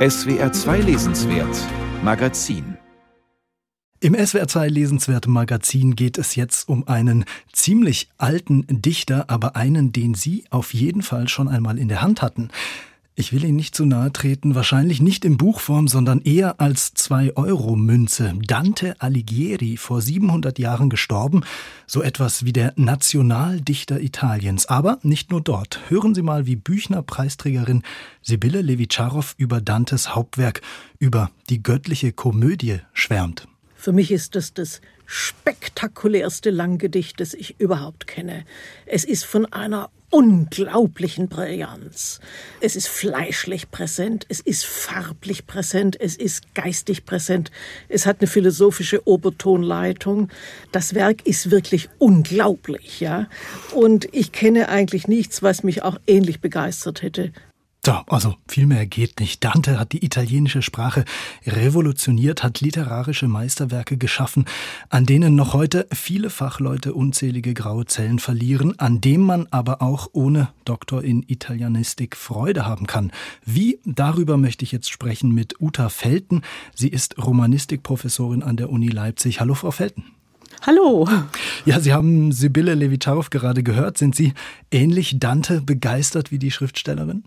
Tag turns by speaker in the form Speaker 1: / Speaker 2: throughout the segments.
Speaker 1: SWR 2 Lesenswert Magazin
Speaker 2: im SWR 2 Lesenswert Magazin geht es jetzt um einen ziemlich alten Dichter, aber einen, den Sie auf jeden Fall schon einmal in der Hand hatten. Ich will Ihnen nicht zu nahe treten, wahrscheinlich nicht in Buchform, sondern eher als 2-Euro-Münze. Dante Alighieri, vor 700 Jahren gestorben, so etwas wie der Nationaldichter Italiens. Aber nicht nur dort. Hören Sie mal, wie Büchner-Preisträgerin Sibylle Levitscharow über Dantes Hauptwerk, über die göttliche Komödie schwärmt.
Speaker 3: Für mich ist das das spektakulärste Langgedicht, das ich überhaupt kenne. Es ist von einer unglaublichen Brillanz. Es ist fleischlich präsent, es ist farblich präsent, es ist geistig präsent, es hat eine philosophische Obertonleitung. Das Werk ist wirklich unglaublich, ja. Und ich kenne eigentlich nichts, was mich auch ähnlich begeistert hätte
Speaker 2: so, also viel mehr geht nicht. Dante hat die italienische Sprache revolutioniert, hat literarische Meisterwerke geschaffen, an denen noch heute viele Fachleute unzählige graue Zellen verlieren, an dem man aber auch ohne Doktor in Italianistik Freude haben kann. Wie? Darüber möchte ich jetzt sprechen mit Uta Felten. Sie ist Romanistikprofessorin an der Uni Leipzig. Hallo, Frau Felten.
Speaker 4: Hallo.
Speaker 2: Ja, Sie haben Sibylle Levitarow gerade gehört. Sind Sie ähnlich Dante begeistert wie die Schriftstellerin?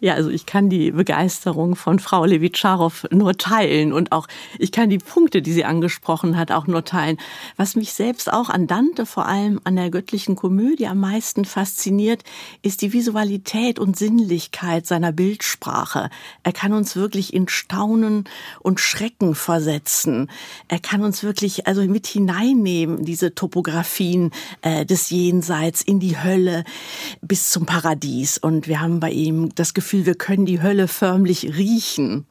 Speaker 4: Ja, also ich kann die Begeisterung von Frau Levitscharow nur teilen und auch ich kann die Punkte, die sie angesprochen hat, auch nur teilen. Was mich selbst auch an Dante, vor allem an der göttlichen Komödie am meisten fasziniert, ist die Visualität und Sinnlichkeit seiner Bildsprache. Er kann uns wirklich in Staunen und Schrecken versetzen. Er kann uns wirklich also mit hineinnehmen, diese Topografien äh, des Jenseits in die Hölle bis zum Paradies. Und wir haben bei ihm das Gefühl, wir können die Hölle förmlich riechen.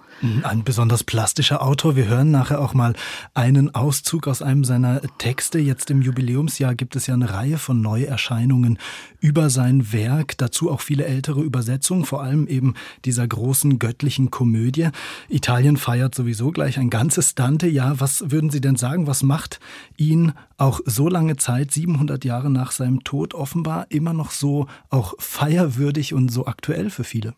Speaker 2: Ein besonders plastischer Autor. Wir hören nachher auch mal einen Auszug aus einem seiner Texte. Jetzt im Jubiläumsjahr gibt es ja eine Reihe von Neuerscheinungen über sein Werk. Dazu auch viele ältere Übersetzungen, vor allem eben dieser großen göttlichen Komödie. Italien feiert sowieso gleich ein ganzes Dante-Jahr. Was würden Sie denn sagen? Was macht ihn auch so lange Zeit, 700 Jahre nach seinem Tod, offenbar immer noch so auch feierwürdig und so aktuell für viele?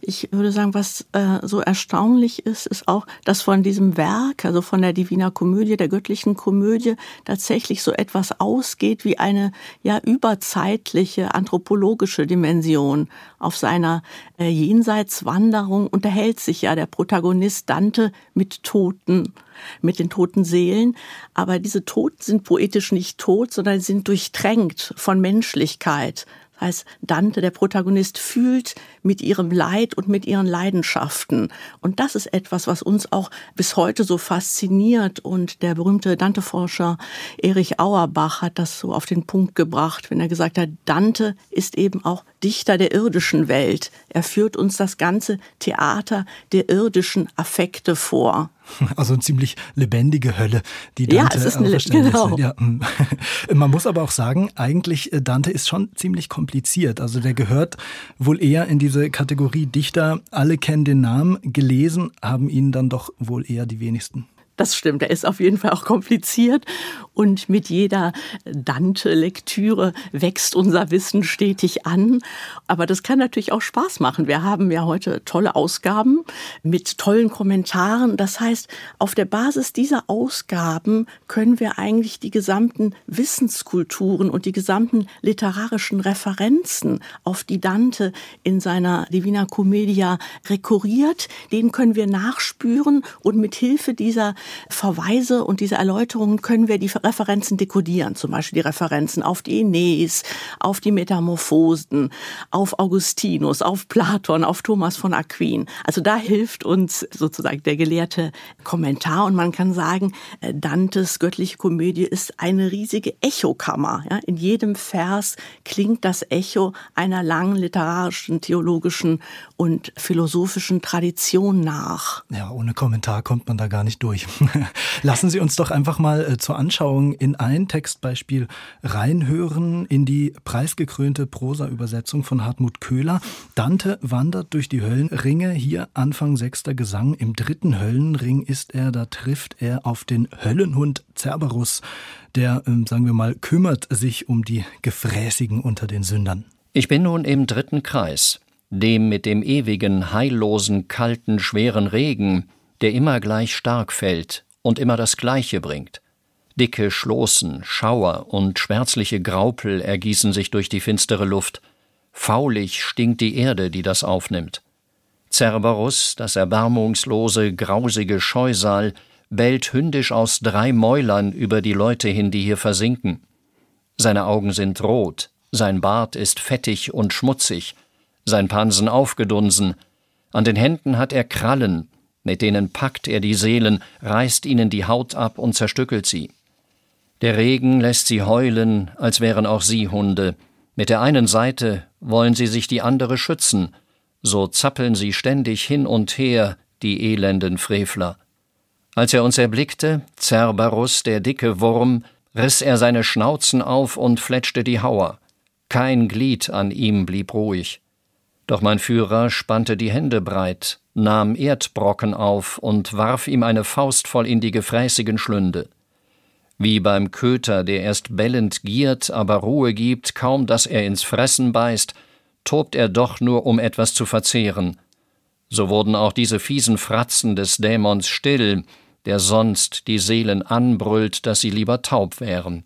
Speaker 4: Ich würde sagen, was äh, so erstaunlich ist, ist auch, dass von diesem Werk, also von der Divina Komödie, der göttlichen Komödie, tatsächlich so etwas ausgeht wie eine ja überzeitliche anthropologische Dimension. Auf seiner äh, Jenseitswanderung unterhält sich ja der Protagonist Dante mit Toten mit den toten Seelen. Aber diese Toten sind poetisch nicht tot, sondern sind durchtränkt von Menschlichkeit, heißt, Dante, der Protagonist, fühlt mit ihrem Leid und mit ihren Leidenschaften. Und das ist etwas, was uns auch bis heute so fasziniert. Und der berühmte Dante-Forscher Erich Auerbach hat das so auf den Punkt gebracht, wenn er gesagt hat, Dante ist eben auch Dichter der irdischen Welt. Er führt uns das ganze Theater der irdischen Affekte vor.
Speaker 2: Also eine ziemlich lebendige Hölle, die Dante
Speaker 4: ja, es ist eine, genau.
Speaker 2: Ja. Mm. Man muss aber auch sagen, eigentlich äh, Dante ist schon ziemlich kompliziert. Also der gehört wohl eher in diese Kategorie Dichter. Alle kennen den Namen, gelesen haben ihn dann doch wohl eher die wenigsten.
Speaker 4: Das stimmt, er ist auf jeden Fall auch kompliziert und mit jeder Dante-Lektüre wächst unser Wissen stetig an. Aber das kann natürlich auch Spaß machen. Wir haben ja heute tolle Ausgaben mit tollen Kommentaren. Das heißt, auf der Basis dieser Ausgaben können wir eigentlich die gesamten Wissenskulturen und die gesamten literarischen Referenzen, auf die Dante in seiner Divina Commedia rekurriert, denen können wir nachspüren und mit Hilfe dieser Verweise und diese Erläuterungen können wir die Referenzen dekodieren. Zum Beispiel die Referenzen auf die Aeneis, auf die Metamorphosen, auf Augustinus, auf Platon, auf Thomas von Aquin. Also da hilft uns sozusagen der gelehrte Kommentar und man kann sagen, äh, Dantes göttliche Komödie ist eine riesige Echokammer. Ja, in jedem Vers klingt das Echo einer langen literarischen, theologischen und philosophischen Tradition nach.
Speaker 2: Ja, ohne Kommentar kommt man da gar nicht durch. Lassen Sie uns doch einfach mal äh, zur Anschauung in ein Textbeispiel reinhören, in die preisgekrönte Prosa-Übersetzung von Hartmut Köhler. Dante wandert durch die Höllenringe, hier Anfang sechster Gesang. Im dritten Höllenring ist er, da trifft er auf den Höllenhund Cerberus, der, ähm, sagen wir mal, kümmert sich um die Gefräßigen unter den Sündern.
Speaker 5: Ich bin nun im dritten Kreis. dem mit dem ewigen, heillosen, kalten, schweren Regen, der immer gleich stark fällt und immer das Gleiche bringt. Dicke Schloßen, Schauer und schwärzliche Graupel ergießen sich durch die finstere Luft. Faulig stinkt die Erde, die das aufnimmt. Cerberus, das erbarmungslose, grausige Scheusal, bellt hündisch aus drei Mäulern über die Leute hin, die hier versinken. Seine Augen sind rot, sein Bart ist fettig und schmutzig, sein Pansen aufgedunsen, an den Händen hat er Krallen, mit denen packt er die Seelen, reißt ihnen die Haut ab und zerstückelt sie. Der Regen lässt sie heulen, als wären auch sie Hunde. Mit der einen Seite wollen sie sich die andere schützen, so zappeln sie ständig hin und her, die elenden Frevler. Als er uns erblickte, Cerberus, der dicke Wurm, riss er seine Schnauzen auf und fletschte die Hauer. Kein Glied an ihm blieb ruhig. Doch mein Führer spannte die Hände breit, nahm Erdbrocken auf und warf ihm eine Faust voll in die gefräßigen Schlünde. Wie beim Köter, der erst bellend giert, aber Ruhe gibt, kaum dass er ins Fressen beißt, tobt er doch nur, um etwas zu verzehren. So wurden auch diese fiesen Fratzen des Dämons still, der sonst die Seelen anbrüllt, dass sie lieber taub wären.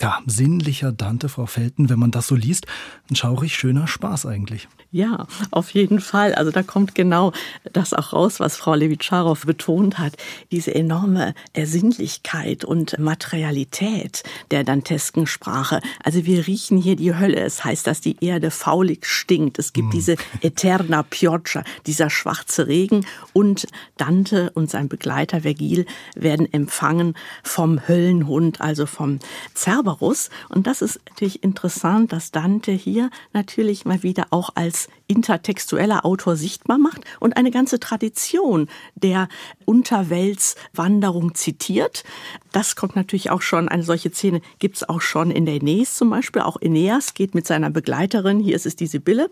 Speaker 2: Ja, sinnlicher Dante, Frau Felten, wenn man das so liest, ein schaurig schöner Spaß eigentlich.
Speaker 4: Ja, auf jeden Fall. Also da kommt genau das auch raus, was Frau Levitscharow betont hat. Diese enorme Ersinnlichkeit und Materialität der dantesken Sprache. Also wir riechen hier die Hölle. Es heißt, dass die Erde faulig stinkt. Es gibt mm. diese Eterna Pioggia, dieser schwarze Regen. Und Dante und sein Begleiter Vergil werden empfangen vom Höllenhund, also vom Cerberus. Und das ist natürlich interessant, dass Dante hier natürlich mal wieder auch als intertextueller Autor sichtbar macht und eine ganze Tradition der Unterweltswanderung zitiert. Das kommt natürlich auch schon, eine solche Szene gibt es auch schon in der Aeneis zum Beispiel. Auch Aeneas geht mit seiner Begleiterin, hier ist es die Sibylle,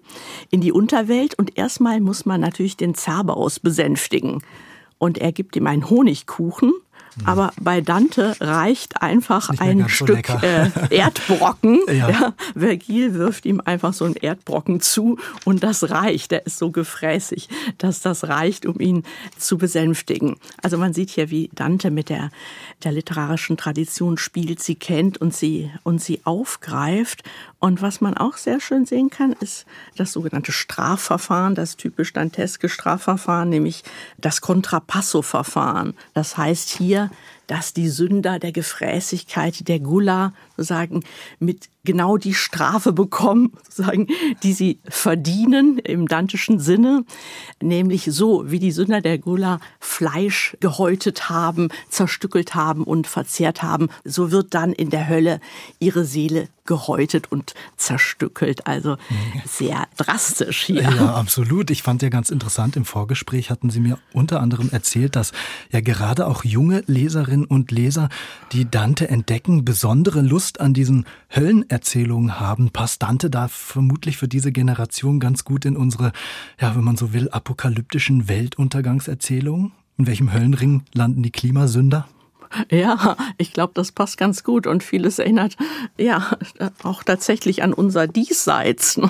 Speaker 4: in die Unterwelt und erstmal muss man natürlich den Cerberus besänftigen. Und er gibt ihm einen Honigkuchen aber bei Dante reicht einfach ein Stück so äh, Erdbrocken. ja. ja. Vergil wirft ihm einfach so einen Erdbrocken zu und das reicht. Der ist so gefräßig, dass das reicht, um ihn zu besänftigen. Also man sieht hier, wie Dante mit der, der literarischen Tradition spielt, sie kennt und sie, und sie aufgreift. Und was man auch sehr schön sehen kann, ist das sogenannte Strafverfahren, das typisch danteske Strafverfahren, nämlich das Contrapasso-Verfahren. Das heißt hier dass die Sünder der Gefräßigkeit, der Gula, sozusagen mit genau die Strafe bekommen, sozusagen, die sie verdienen im dantischen Sinne, nämlich so, wie die Sünder der Gula Fleisch gehäutet haben, zerstückelt haben und verzehrt haben, so wird dann in der Hölle ihre Seele gehäutet und zerstückelt. Also sehr drastisch hier.
Speaker 2: Ja, absolut. Ich fand ja ganz interessant, im Vorgespräch hatten Sie mir unter anderem erzählt, dass ja gerade auch junge Leserinnen und Leser, die Dante entdecken, besondere Lust an diesen Höllenerzählungen haben. Passt Dante da vermutlich für diese Generation ganz gut in unsere, ja, wenn man so will, apokalyptischen Weltuntergangserzählungen? In welchem Höllenring landen die Klimasünder?
Speaker 4: Ja, ich glaube, das passt ganz gut und vieles erinnert ja auch tatsächlich an unser Diesseits.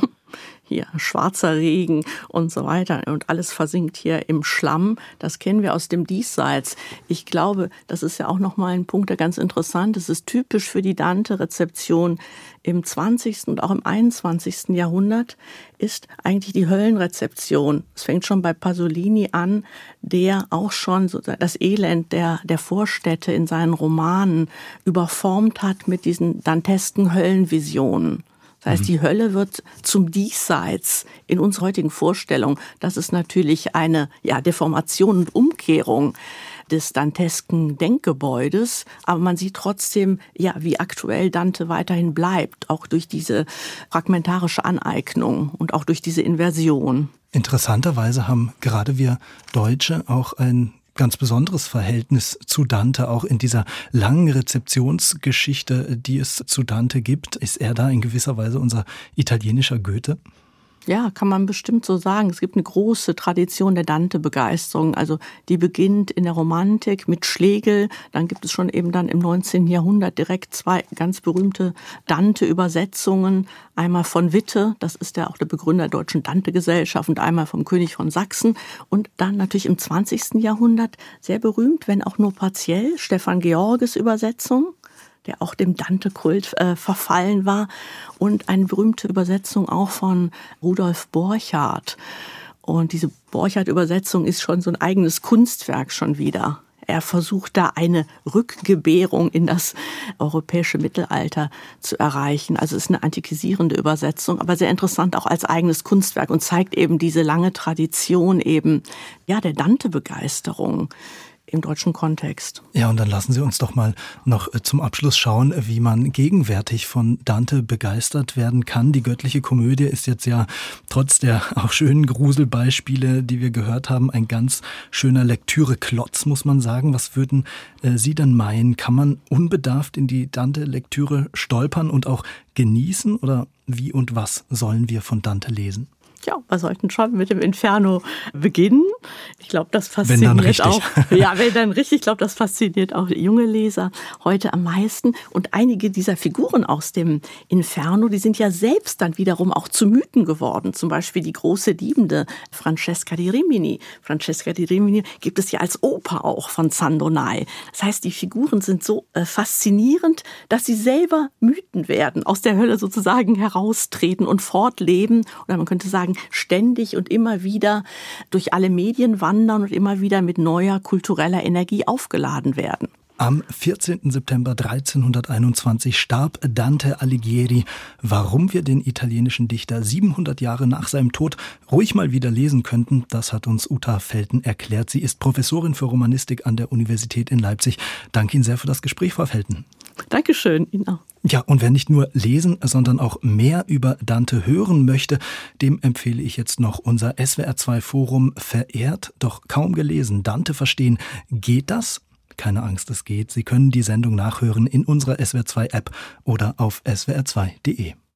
Speaker 4: Hier schwarzer Regen und so weiter und alles versinkt hier im Schlamm. Das kennen wir aus dem Diesseits. Ich glaube, das ist ja auch noch mal ein Punkt, der ganz interessant ist. Es ist typisch für die Dante-Rezeption im 20. und auch im 21. Jahrhundert ist eigentlich die Höllenrezeption. Es fängt schon bei Pasolini an, der auch schon das Elend der, der Vorstädte in seinen Romanen überformt hat mit diesen dantesken Höllenvisionen. Das heißt, mhm. die Hölle wird zum Diesseits in unserer heutigen Vorstellung. Das ist natürlich eine ja, Deformation und Umkehrung des dantesken Denkgebäudes, aber man sieht trotzdem, ja, wie aktuell Dante weiterhin bleibt, auch durch diese fragmentarische Aneignung und auch durch diese Inversion.
Speaker 2: Interessanterweise haben gerade wir Deutsche auch ein ganz besonderes Verhältnis zu Dante, auch in dieser langen Rezeptionsgeschichte, die es zu Dante gibt. Ist er da in gewisser Weise unser italienischer Goethe?
Speaker 4: Ja, kann man bestimmt so sagen. Es gibt eine große Tradition der Dante-Begeisterung. Also die beginnt in der Romantik mit Schlegel. Dann gibt es schon eben dann im 19. Jahrhundert direkt zwei ganz berühmte Dante-Übersetzungen. Einmal von Witte, das ist ja auch der Begründer der Deutschen Dante-Gesellschaft und einmal vom König von Sachsen. Und dann natürlich im 20. Jahrhundert sehr berühmt, wenn auch nur partiell, Stefan Georges Übersetzung der auch dem Dante-Kult äh, verfallen war. Und eine berühmte Übersetzung auch von Rudolf Borchardt. Und diese Borchardt-Übersetzung ist schon so ein eigenes Kunstwerk schon wieder. Er versucht da eine Rückgebärung in das europäische Mittelalter zu erreichen. Also es ist eine antikisierende Übersetzung, aber sehr interessant auch als eigenes Kunstwerk und zeigt eben diese lange Tradition eben, ja, der Dante-Begeisterung im deutschen Kontext.
Speaker 2: Ja, und dann lassen Sie uns doch mal noch äh, zum Abschluss schauen, wie man gegenwärtig von Dante begeistert werden kann. Die göttliche Komödie ist jetzt ja trotz der auch schönen Gruselbeispiele, die wir gehört haben, ein ganz schöner Lektüre-Klotz, muss man sagen. Was würden äh, Sie denn meinen? Kann man unbedarft in die Dante-Lektüre stolpern und auch genießen? Oder wie und was sollen wir von Dante lesen?
Speaker 4: Ja, wir sollten schon mit dem Inferno beginnen. Ich glaube, das fasziniert auch. Ja, wenn dann richtig, ich glaube, das fasziniert auch junge Leser heute am meisten. Und einige dieser Figuren aus dem Inferno, die sind ja selbst dann wiederum auch zu Mythen geworden. Zum Beispiel die große Liebende Francesca di Rimini. Francesca di Rimini gibt es ja als Oper auch von Zandonai. Das heißt, die Figuren sind so äh, faszinierend, dass sie selber Mythen werden, aus der Hölle sozusagen heraustreten und fortleben. Oder man könnte sagen, ständig und immer wieder durch alle Medien wandern und immer wieder mit neuer kultureller Energie aufgeladen werden.
Speaker 2: Am 14. September 1321 starb Dante Alighieri. Warum wir den italienischen Dichter 700 Jahre nach seinem Tod ruhig mal wieder lesen könnten, das hat uns Uta Felten erklärt. Sie ist Professorin für Romanistik an der Universität in Leipzig. Danke Ihnen sehr für das Gespräch, Frau Felten.
Speaker 4: Dankeschön, Ihnen auch.
Speaker 2: Ja, und wer nicht nur lesen, sondern auch mehr über Dante hören möchte, dem empfehle ich jetzt noch unser SWR2 Forum Verehrt, doch kaum gelesen. Dante verstehen. Geht das? Keine Angst, es geht. Sie können die Sendung nachhören in unserer SWR2 App oder auf swr2.de.